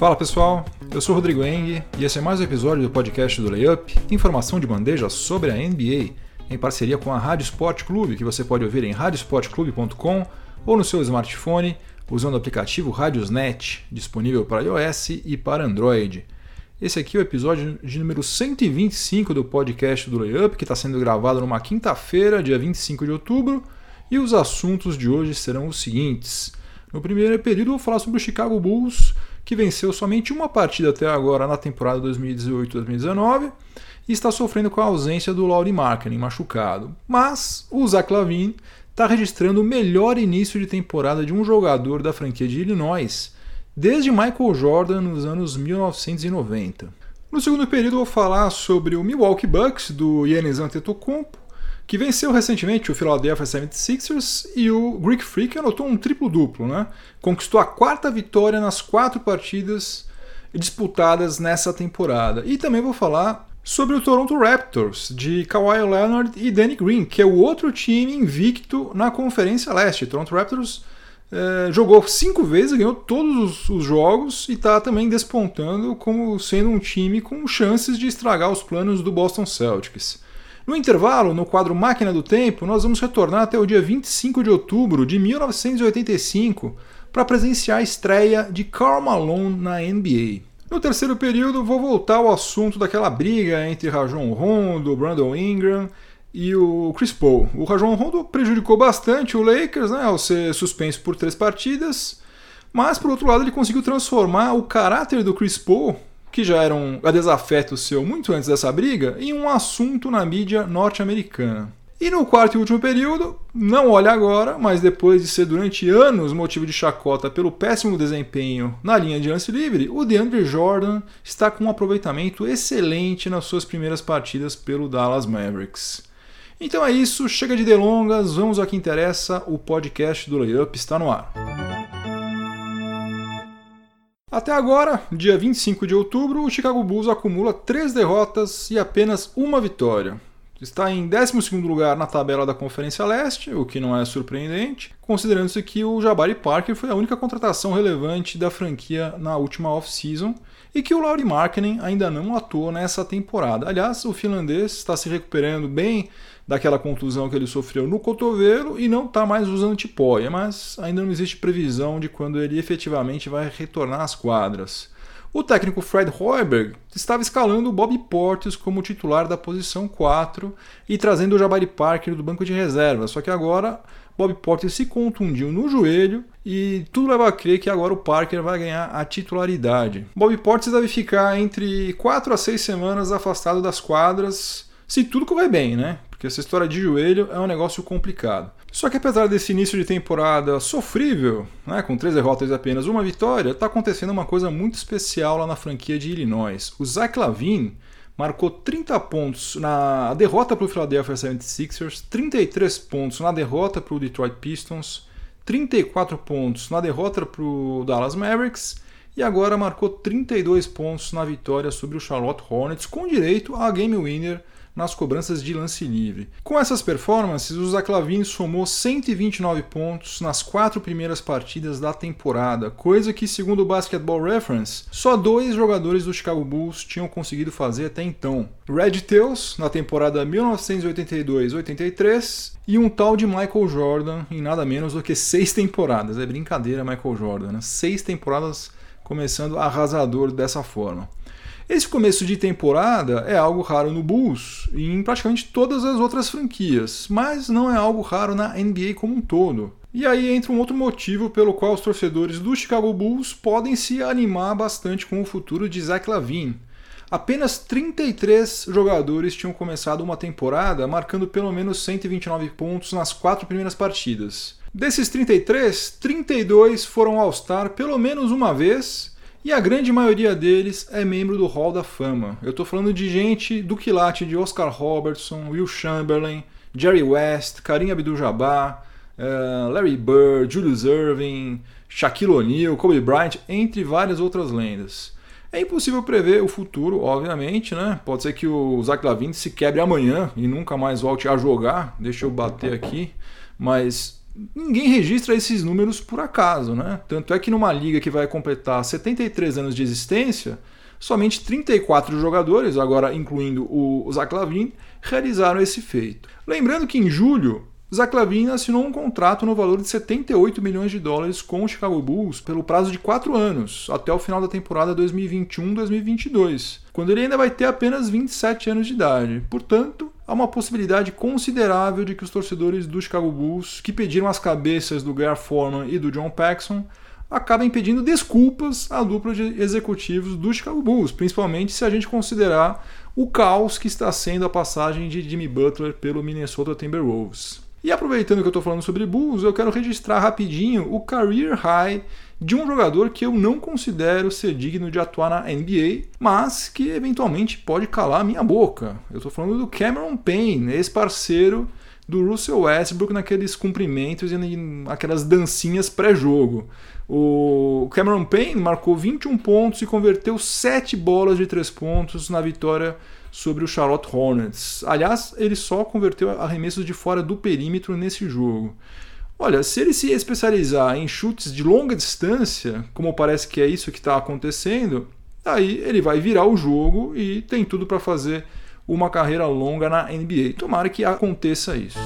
Fala pessoal, eu sou Rodrigo Eng e esse é mais um episódio do podcast do Layup, informação de bandeja sobre a NBA, em parceria com a Rádio Sport Clube, que você pode ouvir em radiosportclube.com ou no seu smartphone usando o aplicativo Radiosnet, disponível para iOS e para Android. Esse aqui é o episódio de número 125 do podcast do Layup, que está sendo gravado numa quinta-feira, dia 25 de outubro, e os assuntos de hoje serão os seguintes. No primeiro período, eu vou falar sobre o Chicago Bulls, que venceu somente uma partida até agora na temporada 2018-2019 e está sofrendo com a ausência do Laurie Marketing machucado. Mas o Zach Lavine está registrando o melhor início de temporada de um jogador da franquia de Illinois desde Michael Jordan nos anos 1990. No segundo período, vou falar sobre o Milwaukee Bucks do Yannis Antetokounmpo, que venceu recentemente o Philadelphia 76ers e o Greek Freak anotou um triplo-duplo, né? Conquistou a quarta vitória nas quatro partidas disputadas nessa temporada. E também vou falar sobre o Toronto Raptors, de Kawhi Leonard e Danny Green, que é o outro time invicto na Conferência Leste. Toronto Raptors é, jogou cinco vezes, ganhou todos os, os jogos e está também despontando como sendo um time com chances de estragar os planos do Boston Celtics. No intervalo, no quadro Máquina do Tempo, nós vamos retornar até o dia 25 de outubro de 1985 para presenciar a estreia de Karl Malone na NBA. No terceiro período, vou voltar ao assunto daquela briga entre Rajon Rondo, Brandon Ingram e o Chris Paul. O Rajon Rondo prejudicou bastante o Lakers né, ao ser suspenso por três partidas, mas por outro lado ele conseguiu transformar o caráter do Chris Paul que já era um desafeto seu muito antes dessa briga, em um assunto na mídia norte-americana. E no quarto e último período, não olha agora, mas depois de ser durante anos motivo de chacota pelo péssimo desempenho na linha de lance livre, o DeAndre Jordan está com um aproveitamento excelente nas suas primeiras partidas pelo Dallas Mavericks. Então é isso, chega de delongas, vamos ao que interessa, o podcast do Layup está no ar. Até agora, dia 25 de outubro, o Chicago Bulls acumula três derrotas e apenas uma vitória. Está em 12 lugar na tabela da Conferência Leste, o que não é surpreendente, considerando-se que o Jabari Parker foi a única contratação relevante da franquia na última off-season e que o Laurie Markkinen ainda não atuou nessa temporada. Aliás, o finlandês está se recuperando bem daquela contusão que ele sofreu no cotovelo e não está mais usando tipóia, mas ainda não existe previsão de quando ele efetivamente vai retornar às quadras. O técnico Fred Hoiberg estava escalando o Bob Portis como titular da posição 4 e trazendo o Jabari Parker do banco de reserva, só que agora Bob Portis se contundiu no joelho e tudo leva a crer que agora o Parker vai ganhar a titularidade. Bob Portis deve ficar entre 4 a 6 semanas afastado das quadras, se tudo correr bem, né? porque essa história de joelho é um negócio complicado. Só que apesar desse início de temporada sofrível, né, com três derrotas e apenas uma vitória, está acontecendo uma coisa muito especial lá na franquia de Illinois. O Zach Lavine marcou 30 pontos na derrota para o Philadelphia 76ers, 33 pontos na derrota para o Detroit Pistons, 34 pontos na derrota para o Dallas Mavericks e agora marcou 32 pontos na vitória sobre o Charlotte Hornets, com direito a game winner nas cobranças de lance livre. Com essas performances, o Zaclavini somou 129 pontos nas quatro primeiras partidas da temporada, coisa que, segundo o Basketball Reference, só dois jogadores do Chicago Bulls tinham conseguido fazer até então. Red Tails, na temporada 1982-83, e um tal de Michael Jordan em nada menos do que seis temporadas. É brincadeira, Michael Jordan, né? Seis temporadas começando arrasador dessa forma. Esse começo de temporada é algo raro no Bulls e em praticamente todas as outras franquias, mas não é algo raro na NBA como um todo. E aí entra um outro motivo pelo qual os torcedores do Chicago Bulls podem se animar bastante com o futuro de Zach Lavine. Apenas 33 jogadores tinham começado uma temporada marcando pelo menos 129 pontos nas quatro primeiras partidas. Desses 33, 32 foram All-Star pelo menos uma vez e a grande maioria deles é membro do Hall da Fama. Eu estou falando de gente do quilate de Oscar Robertson, Will Chamberlain, Jerry West, Karim Abdul-Jabbar, uh, Larry Bird, Julius Irving, Shaquille O'Neal, Kobe Bryant, entre várias outras lendas. É impossível prever o futuro, obviamente, né? Pode ser que o Zach Lavine se quebre amanhã e nunca mais volte a jogar. Deixa eu bater aqui. Mas ninguém registra esses números por acaso, né? Tanto é que numa liga que vai completar 73 anos de existência, somente 34 jogadores, agora incluindo o Zach Lavine, realizaram esse feito. Lembrando que em julho Zach Lavine assinou um contrato no valor de 78 milhões de dólares com o Chicago Bulls pelo prazo de 4 anos, até o final da temporada 2021-2022, quando ele ainda vai ter apenas 27 anos de idade. Portanto, há uma possibilidade considerável de que os torcedores do Chicago Bulls, que pediram as cabeças do Gary Foreman e do John Paxson, acabem pedindo desculpas à dupla de executivos do Chicago Bulls, principalmente se a gente considerar o caos que está sendo a passagem de Jimmy Butler pelo Minnesota Timberwolves. E aproveitando que eu estou falando sobre Bulls, eu quero registrar rapidinho o career high de um jogador que eu não considero ser digno de atuar na NBA, mas que eventualmente pode calar minha boca. Eu estou falando do Cameron Payne, ex-parceiro do Russell Westbrook naqueles cumprimentos e aquelas dancinhas pré-jogo. O Cameron Payne marcou 21 pontos e converteu 7 bolas de 3 pontos na vitória sobre o Charlotte Hornets. Aliás, ele só converteu arremessos de fora do perímetro nesse jogo. Olha, se ele se especializar em chutes de longa distância, como parece que é isso que está acontecendo, aí ele vai virar o jogo e tem tudo para fazer uma carreira longa na NBA. Tomara que aconteça isso.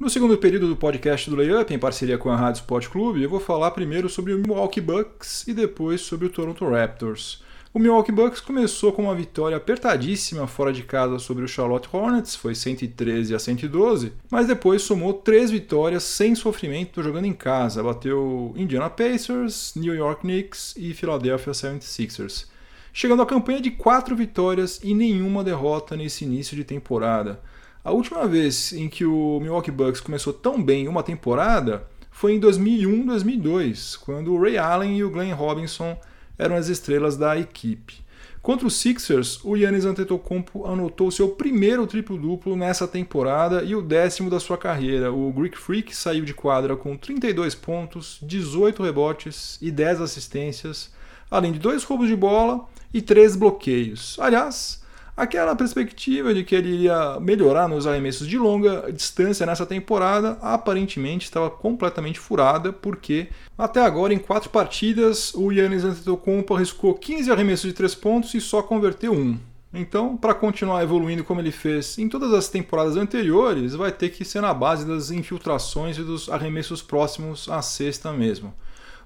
No segundo período do podcast do Layup, em parceria com a Rádio Sport Clube, eu vou falar primeiro sobre o Milwaukee Bucks e depois sobre o Toronto Raptors. O Milwaukee Bucks começou com uma vitória apertadíssima fora de casa sobre o Charlotte Hornets, foi 113 a 112, mas depois somou três vitórias sem sofrimento jogando em casa. Bateu Indiana Pacers, New York Knicks e Philadelphia 76ers, chegando à campanha de quatro vitórias e nenhuma derrota nesse início de temporada. A última vez em que o Milwaukee Bucks começou tão bem uma temporada foi em 2001-2002, quando o Ray Allen e o Glenn Robinson eram as estrelas da equipe. Contra os Sixers, o Yannis Antetokounmpo anotou seu primeiro triplo-duplo nessa temporada e o décimo da sua carreira. O Greek Freak saiu de quadra com 32 pontos, 18 rebotes e 10 assistências, além de dois roubos de bola e três bloqueios. Aliás, Aquela perspectiva de que ele iria melhorar nos arremessos de longa distância nessa temporada aparentemente estava completamente furada, porque até agora em quatro partidas o Yannis Antetokounmpo arriscou 15 arremessos de três pontos e só converteu um. Então, para continuar evoluindo como ele fez em todas as temporadas anteriores, vai ter que ser na base das infiltrações e dos arremessos próximos à cesta mesmo.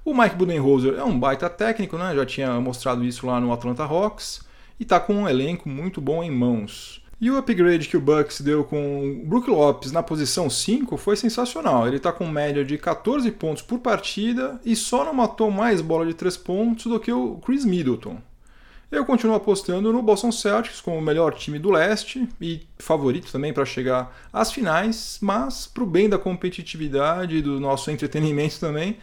O Mike Budenholzer é um baita técnico, né? já tinha mostrado isso lá no Atlanta Hawks e está com um elenco muito bom em mãos. E o upgrade que o Bucks deu com o Brook Lopes na posição 5 foi sensacional. Ele está com média de 14 pontos por partida e só não matou mais bola de 3 pontos do que o Chris Middleton. Eu continuo apostando no Boston Celtics como o melhor time do leste e favorito também para chegar às finais, mas para o bem da competitividade e do nosso entretenimento também,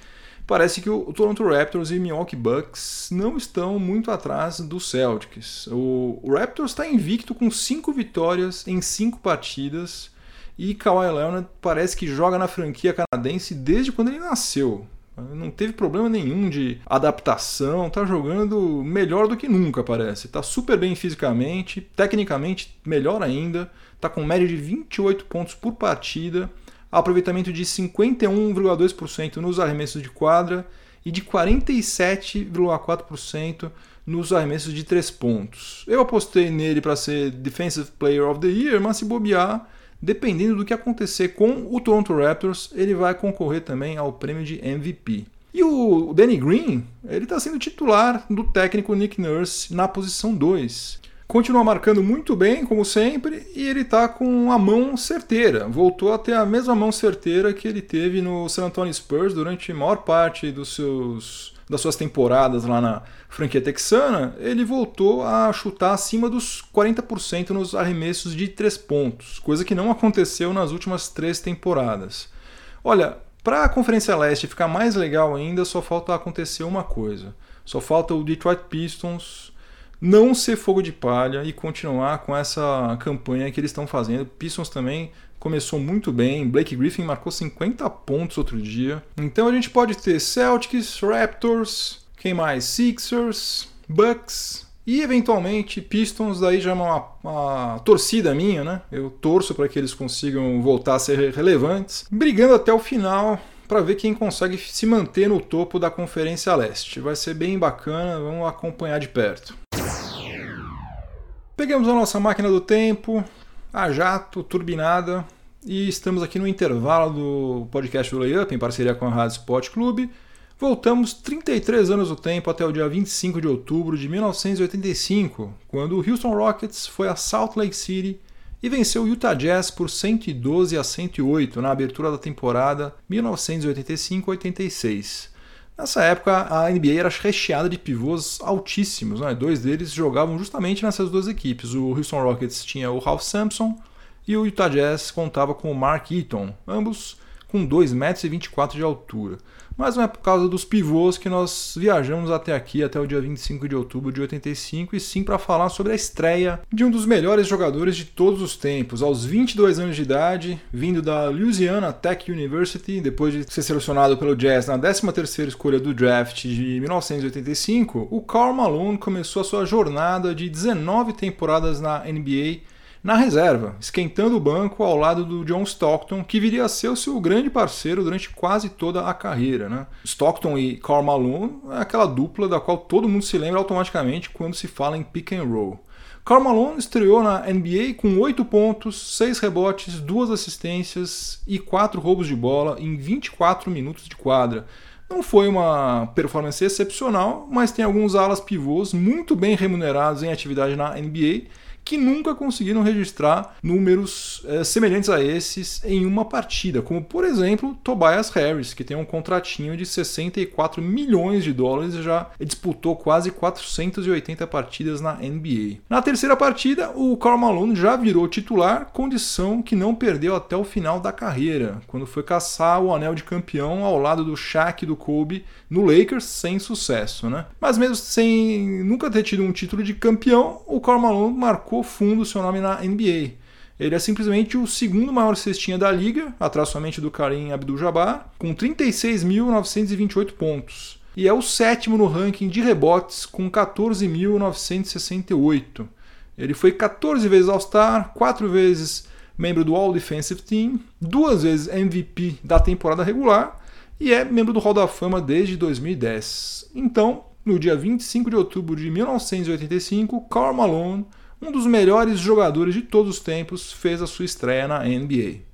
parece que o Toronto Raptors e Milwaukee Bucks não estão muito atrás do Celtics. O Raptors está invicto com cinco vitórias em cinco partidas e Kawhi Leonard parece que joga na franquia canadense desde quando ele nasceu. Não teve problema nenhum de adaptação, tá jogando melhor do que nunca, parece. Tá super bem fisicamente, tecnicamente melhor ainda, tá com média de 28 pontos por partida aproveitamento de 51,2% nos arremessos de quadra e de 47,4% nos arremessos de 3 pontos. Eu apostei nele para ser Defensive Player of the Year, mas se bobear, dependendo do que acontecer com o Toronto Raptors, ele vai concorrer também ao prêmio de MVP. E o Danny Green, ele está sendo titular do técnico Nick Nurse na posição 2 continua marcando muito bem, como sempre, e ele está com a mão certeira. Voltou a ter a mesma mão certeira que ele teve no San Antonio Spurs durante a maior parte dos seus, das suas temporadas lá na franquia texana. Ele voltou a chutar acima dos 40% nos arremessos de três pontos, coisa que não aconteceu nas últimas três temporadas. Olha, para a Conferência Leste ficar mais legal ainda, só falta acontecer uma coisa. Só falta o Detroit Pistons não ser fogo de palha e continuar com essa campanha que eles estão fazendo. Pistons também começou muito bem. Blake Griffin marcou 50 pontos outro dia. Então a gente pode ter Celtics, Raptors, quem mais? Sixers, Bucks E eventualmente Pistons daí já é uma, uma torcida minha, né? Eu torço para que eles consigam voltar a ser relevantes, brigando até o final para ver quem consegue se manter no topo da Conferência Leste. Vai ser bem bacana, vamos acompanhar de perto. Pegamos a nossa máquina do tempo, a jato, turbinada, e estamos aqui no intervalo do podcast do Layup, em parceria com a Rádio Sport Clube. Voltamos 33 anos do tempo até o dia 25 de outubro de 1985, quando o Houston Rockets foi a Salt Lake City e venceu o Utah Jazz por 112 a 108 na abertura da temporada 1985-86. Nessa época, a NBA era recheada de pivôs altíssimos, né? dois deles jogavam justamente nessas duas equipes. O Houston Rockets tinha o Ralph Sampson e o Utah Jazz contava com o Mark Eaton, ambos com 2,24 metros de altura mas não é por causa dos pivôs que nós viajamos até aqui, até o dia 25 de outubro de 85, e sim para falar sobre a estreia de um dos melhores jogadores de todos os tempos. Aos 22 anos de idade, vindo da Louisiana Tech University, depois de ser selecionado pelo Jazz na 13ª escolha do draft de 1985, o Karl Malone começou a sua jornada de 19 temporadas na NBA na reserva, esquentando o banco ao lado do John Stockton, que viria a ser o seu grande parceiro durante quase toda a carreira. Né? Stockton e Karl Malone é aquela dupla da qual todo mundo se lembra automaticamente quando se fala em pick and roll. Karl Malone estreou na NBA com 8 pontos, 6 rebotes, 2 assistências e 4 roubos de bola em 24 minutos de quadra. Não foi uma performance excepcional, mas tem alguns alas pivôs muito bem remunerados em atividade na NBA que nunca conseguiram registrar números é, semelhantes a esses em uma partida, como por exemplo Tobias Harris, que tem um contratinho de 64 milhões de dólares e já disputou quase 480 partidas na NBA. Na terceira partida, o Karl Malone já virou titular, condição que não perdeu até o final da carreira, quando foi caçar o anel de campeão ao lado do Shaq e do Kobe no Lakers sem sucesso, né? Mas mesmo sem nunca ter tido um título de campeão, o Karl Malone marcou fundo seu nome na NBA. Ele é simplesmente o segundo maior cestinha da liga, atrás somente do Karim Abdul-Jabbar, com 36.928 pontos. E é o sétimo no ranking de rebotes, com 14.968. Ele foi 14 vezes All-Star, 4 vezes membro do All Defensive Team, duas vezes MVP da temporada regular e é membro do Hall da Fama desde 2010. Então, no dia 25 de outubro de 1985, Karl Malone um dos melhores jogadores de todos os tempos, fez a sua estreia na NBA.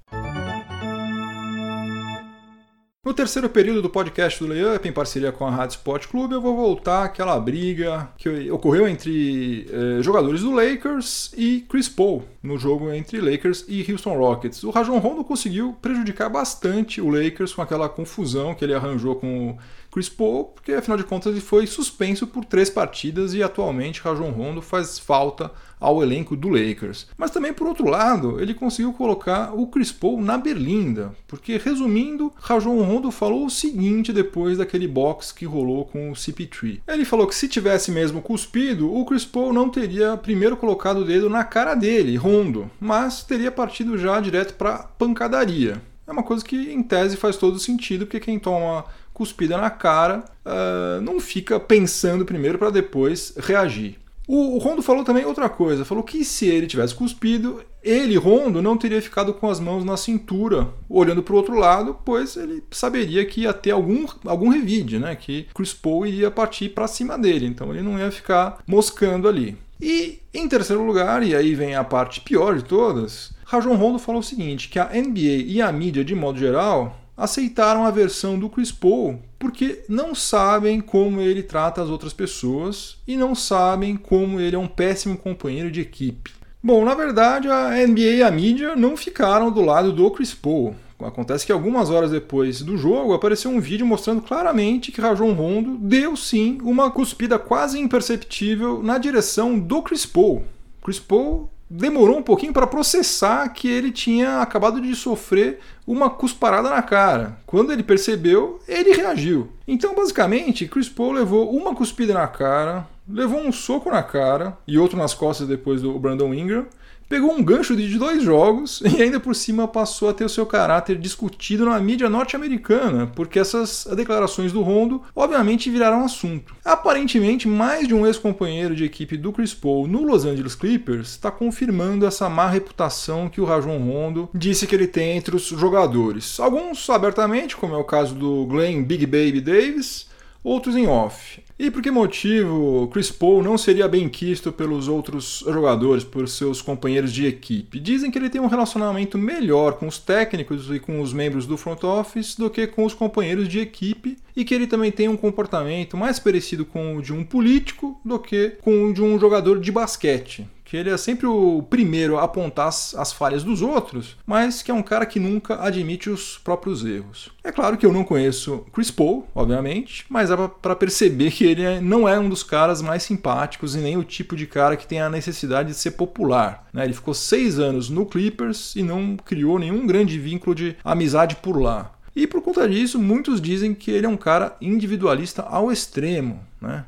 No terceiro período do podcast do Layup, em parceria com a Rádio Sport Clube, eu vou voltar àquela briga que ocorreu entre eh, jogadores do Lakers e Chris Paul, no jogo entre Lakers e Houston Rockets. O Rajon Rondo conseguiu prejudicar bastante o Lakers com aquela confusão que ele arranjou com o Chris Paul, porque afinal de contas ele foi suspenso por três partidas e atualmente Rajon Rondo faz falta ao elenco do Lakers. Mas também, por outro lado, ele conseguiu colocar o Chris Paul na berlinda, porque, resumindo, Rajon Rondo falou o seguinte depois daquele box que rolou com o CP3. Ele falou que se tivesse mesmo cuspido, o Chris Paul não teria primeiro colocado o dedo na cara dele, Rondo, mas teria partido já direto para pancadaria. É uma coisa que, em tese, faz todo sentido, porque quem toma cuspida na cara uh, não fica pensando primeiro para depois reagir. O, Rondo falou também outra coisa, falou que se ele tivesse cuspido, ele, Rondo, não teria ficado com as mãos na cintura, olhando para o outro lado, pois ele saberia que ia ter algum, algum revide, né? Que Chris Paul iria partir para cima dele, então ele não ia ficar moscando ali. E em terceiro lugar, e aí vem a parte pior de todas, Rajon Rondo falou o seguinte, que a NBA e a mídia de modo geral aceitaram a versão do Chris Paul porque não sabem como ele trata as outras pessoas e não sabem como ele é um péssimo companheiro de equipe. Bom, na verdade, a NBA e a mídia não ficaram do lado do Chris Paul. Acontece que algumas horas depois do jogo apareceu um vídeo mostrando claramente que Rajon Rondo deu sim uma cuspida quase imperceptível na direção do Chris Paul. Chris Paul demorou um pouquinho para processar que ele tinha acabado de sofrer uma cusparada na cara. Quando ele percebeu, ele reagiu. Então, basicamente, Chris Paul levou uma cuspida na cara, levou um soco na cara e outro nas costas depois do Brandon Ingram, pegou um gancho de dois jogos e ainda por cima passou a ter o seu caráter discutido na mídia norte-americana, porque essas declarações do Rondo obviamente viraram assunto. Aparentemente, mais de um ex-companheiro de equipe do Chris Paul no Los Angeles Clippers está confirmando essa má reputação que o Rajon Rondo disse que ele tem entre os jogadores. Alguns abertamente, como é o caso do Glenn Big Baby Davis, outros em off. E por que motivo Chris Paul não seria bem quisto pelos outros jogadores, por seus companheiros de equipe? Dizem que ele tem um relacionamento melhor com os técnicos e com os membros do front office do que com os companheiros de equipe e que ele também tem um comportamento mais parecido com o de um político do que com o de um jogador de basquete que ele é sempre o primeiro a apontar as, as, falhas dos outros, mas que é um cara que nunca admite os próprios erros. É claro que eu não conheço Chris Paul, obviamente, mas é para perceber que ele é, não é um dos caras mais simpáticos e nem o tipo de cara que tem a necessidade de ser popular. Né? Ele ficou seis anos no Clippers e não criou nenhum grande vínculo de amizade por lá. E por conta disso, muitos dizem que ele é um cara individualista ao extremo. Né?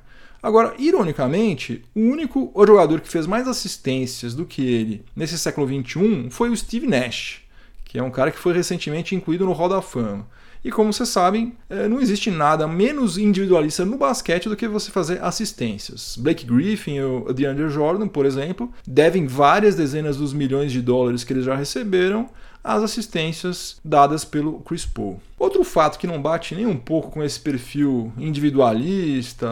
Agora, ironicamente, o único jogador que fez mais assistências do que ele nesse século XXI foi o Steve Nash, que é um cara que foi recentemente incluído no Hall da Fama. E como vocês sabem, é, não existe nada menos individualista no basquete do que você fazer assistências. Blake Griffin e o DeAndre Jordan, por exemplo, devem várias dezenas dos milhões de dólares que eles já receberam as assistências dadas pelo Chris Paul. Outro fato que não bate nem um pouco com esse perfil individualista,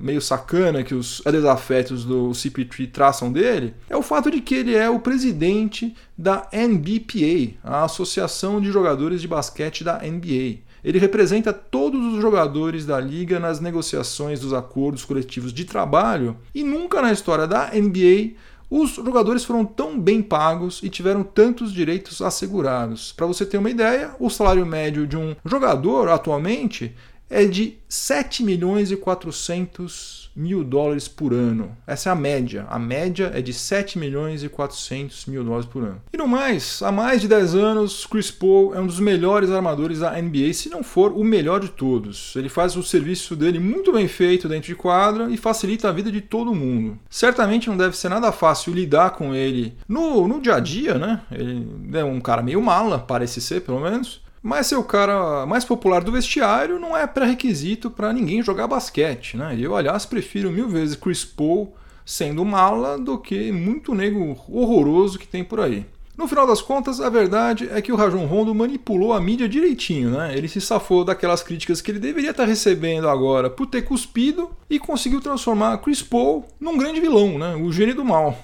meio sacana que os desafetos do CP3 traçam dele, é o fato de que ele é o presidente da NBPA, a Associação de Jogadores de Basquete da NBA. Ele representa todos os jogadores da liga nas negociações dos acordos coletivos de trabalho e nunca na história da NBA os jogadores foram tão bem pagos e tiveram tantos direitos assegurados. Para você ter uma ideia, o salário médio de um jogador atualmente é de 7 milhões e 400 mil dólares por ano. Essa é a média. A média é de 7 milhões e 400 mil dólares por ano. E no mais, há mais de 10 anos, Chris Paul é um dos melhores armadores da NBA, se não for o melhor de todos. Ele faz o serviço dele muito bem feito dentro de quadra e facilita a vida de todo mundo. Certamente não deve ser nada fácil lidar com ele no, no dia a dia, né? Ele é um cara meio mala, parece ser pelo menos. Mas ser o cara mais popular do vestiário não é pré-requisito para ninguém jogar basquete, né? Eu, aliás, prefiro mil vezes Chris Paul sendo mala do que muito nego horroroso que tem por aí. No final das contas, a verdade é que o Rajon Rondo manipulou a mídia direitinho, né? Ele se safou daquelas críticas que ele deveria estar recebendo agora por ter cuspido e conseguiu transformar Chris Paul num grande vilão, né? O gênio do mal.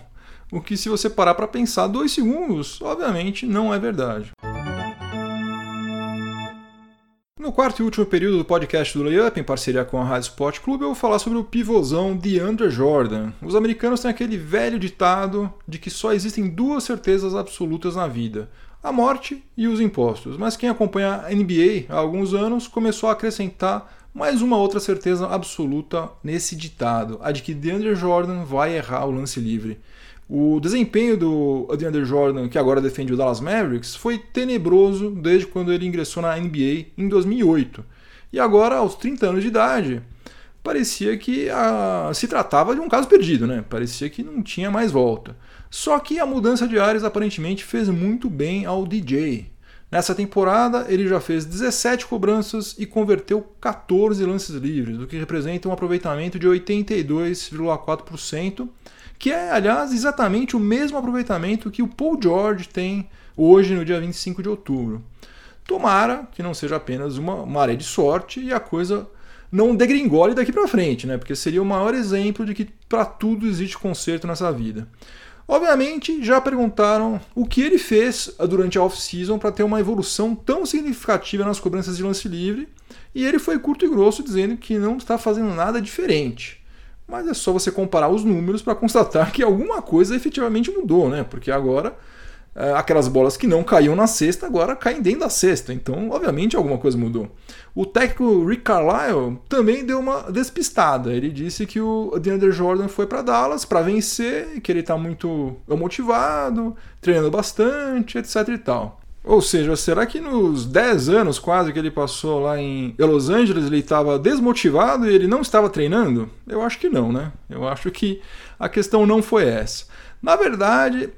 O que, se você parar para pensar dois segundos, obviamente não é verdade. No quarto e último período do podcast do Layup, em parceria com a Rádio Sport Clube, eu vou falar sobre o pivôzão DeAndre Jordan. Os americanos têm aquele velho ditado de que só existem duas certezas absolutas na vida: a morte e os impostos. Mas quem acompanha a NBA há alguns anos começou a acrescentar mais uma outra certeza absoluta nesse ditado: a de que DeAndre Jordan vai errar o lance livre. O desempenho do DeAndre Jordan, que agora defende o Dallas Mavericks, foi tenebroso desde quando ele ingressou na NBA em 2008. E agora, aos 30 anos de idade, parecia que a... se tratava de um caso perdido, né? Parecia que não tinha mais volta. Só que a mudança de áreas aparentemente fez muito bem ao DJ. Nessa temporada, ele já fez 17 cobranças e converteu 14 lances livres, o que representa um aproveitamento de 82,4% que é, aliás, exatamente o mesmo aproveitamento que o Paul George tem hoje no dia 25 de outubro. Tomara que não seja apenas uma maré de sorte e a coisa não degringole daqui para frente, né? Porque seria o maior exemplo de que para tudo existe conserto nessa vida. Obviamente, já perguntaram o que ele fez durante a off-season para ter uma evolução tão significativa nas cobranças de lance livre, e ele foi curto e grosso dizendo que não está fazendo nada diferente. Mas é só você comparar os números para constatar que alguma coisa efetivamente mudou, né? Porque agora é, aquelas bolas que não caíam na cesta agora caem dentro da cesta. Então, obviamente, alguma coisa mudou. O técnico Rick Carlisle também deu uma despistada. Ele disse que o DeAndre Jordan foi para Dallas para vencer, que ele está muito motivado, treinando bastante, etc e tal. Ou seja, será que nos 10 anos quase que ele passou lá em Los Angeles ele estava desmotivado e ele não estava treinando? Eu acho que não, né? Eu acho que a questão não foi essa. Na verdade,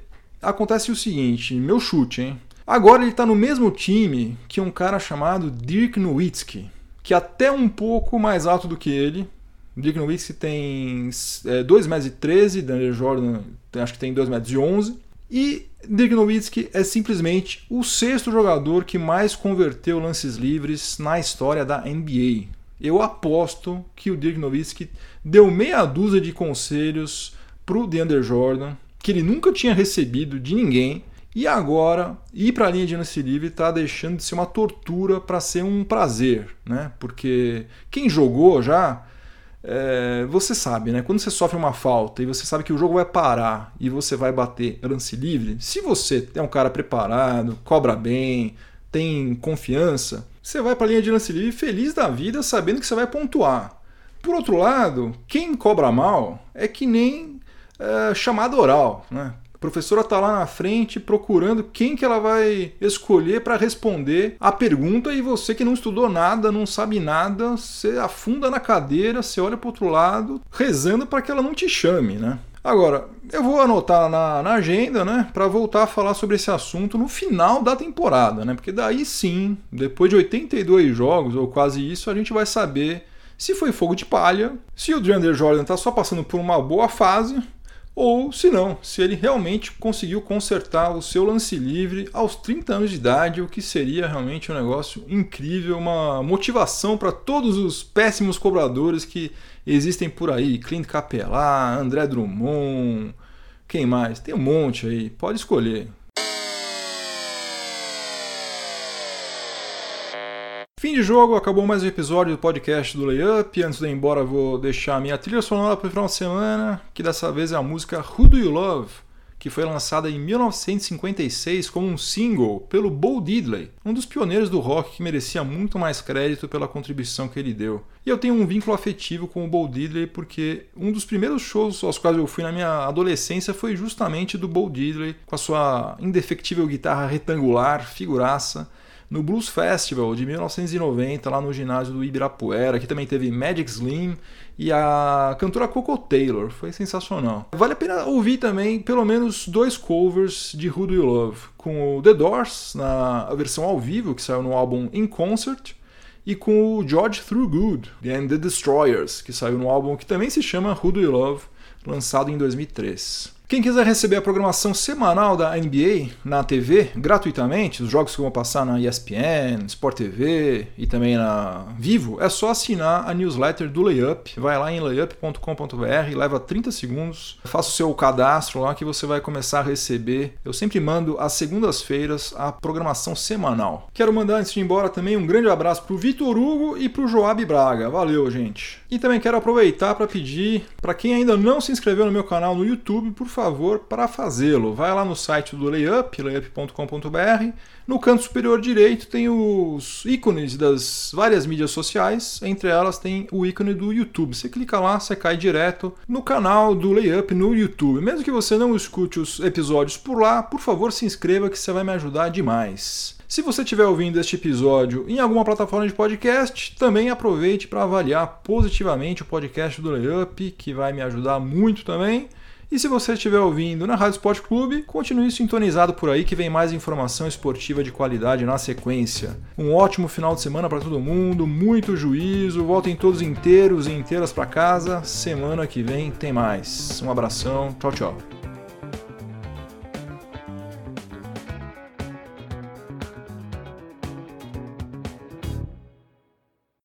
Acontece o seguinte, meu chute, hein? Agora ele está no mesmo time que um cara chamado Dirk Nowitzki, que é até um pouco mais alto do que ele. Dirk Nowitzki tem é, 2,13 metros, Daniel Jordan acho que tem 2,11 metros. E Dirk Nowitzki é simplesmente o sexto jogador que mais converteu lances livres na história da NBA. Eu aposto que o Dirk Nowitzki deu meia dúzia de conselhos para o DeAndre Jordan, que ele nunca tinha recebido de ninguém, e agora ir para a linha de lance livre está deixando de ser uma tortura para ser um prazer, né? Porque quem jogou já é, você sabe, né? Quando você sofre uma falta e você sabe que o jogo vai parar e você vai bater lance livre, se você é um cara preparado, cobra bem, tem confiança, você vai para a linha de lance livre feliz da vida, sabendo que você vai pontuar. Por outro lado, quem cobra mal é que nem é, chamada oral, né? Professora está lá na frente procurando quem que ela vai escolher para responder a pergunta e você que não estudou nada, não sabe nada, você afunda na cadeira, você olha para outro lado, rezando para que ela não te chame, né? Agora, eu vou anotar na, na agenda, né, para voltar a falar sobre esse assunto no final da temporada, né? Porque daí sim, depois de 82 jogos ou quase isso, a gente vai saber se foi fogo de palha, se o DeAndre Jordan está só passando por uma boa fase ou se não, se ele realmente conseguiu consertar o seu lance livre aos 30 anos de idade, o que seria realmente um negócio incrível, uma motivação para todos os péssimos cobradores que existem por aí, Clint Capela, André Drummond, quem mais? Tem um monte aí, pode escolher. Fim de jogo, acabou mais um episódio do podcast do Layup. Antes de ir embora, vou deixar a minha trilha sonora para o final de semana, que dessa vez é a música Who Do You Love, que foi lançada em 1956 como um single pelo Bo Diddley, um dos pioneiros do rock que merecia muito mais crédito pela contribuição que ele deu. E eu tenho um vínculo afetivo com o Bo Diddley porque um dos primeiros shows aos quais eu fui na minha adolescência foi justamente do Bo Diddley, com a sua indefectível guitarra retangular, figuraça no Blues Festival de 1990, lá no ginásio do Ibirapuera, que também teve Magic Slim e a cantora Coco Taylor. Foi sensacional. Vale a pena ouvir também pelo menos dois covers de Who Do You Love, com o The Doors, na versão ao vivo, que saiu no álbum In Concert, e com o George Throughood and The Destroyers, que saiu no álbum que também se chama Who Do You Love, lançado em 2003. Quem quiser receber a programação semanal da NBA na TV gratuitamente, os jogos que vão passar na ESPN, Sport TV e também na Vivo, é só assinar a newsletter do Layup. Vai lá em layup.com.br, leva 30 segundos, faça o seu cadastro lá que você vai começar a receber. Eu sempre mando às segundas-feiras a programação semanal. Quero mandar antes de ir embora também um grande abraço para o Vitor Hugo e para o Joab Braga. Valeu, gente. E também quero aproveitar para pedir para quem ainda não se inscreveu no meu canal no YouTube, por favor favor para fazê-lo. Vai lá no site do Layup, layup.com.br. No canto superior direito tem os ícones das várias mídias sociais, entre elas tem o ícone do YouTube. Você clica lá, você cai direto no canal do Layup no YouTube. Mesmo que você não escute os episódios por lá, por favor se inscreva que você vai me ajudar demais. Se você estiver ouvindo este episódio em alguma plataforma de podcast, também aproveite para avaliar positivamente o podcast do Layup, que vai me ajudar muito também. E se você estiver ouvindo na Rádio Sport Clube, continue sintonizado por aí que vem mais informação esportiva de qualidade na sequência. Um ótimo final de semana para todo mundo, muito juízo, voltem todos inteiros e inteiras para casa. Semana que vem tem mais. Um abração, tchau, tchau.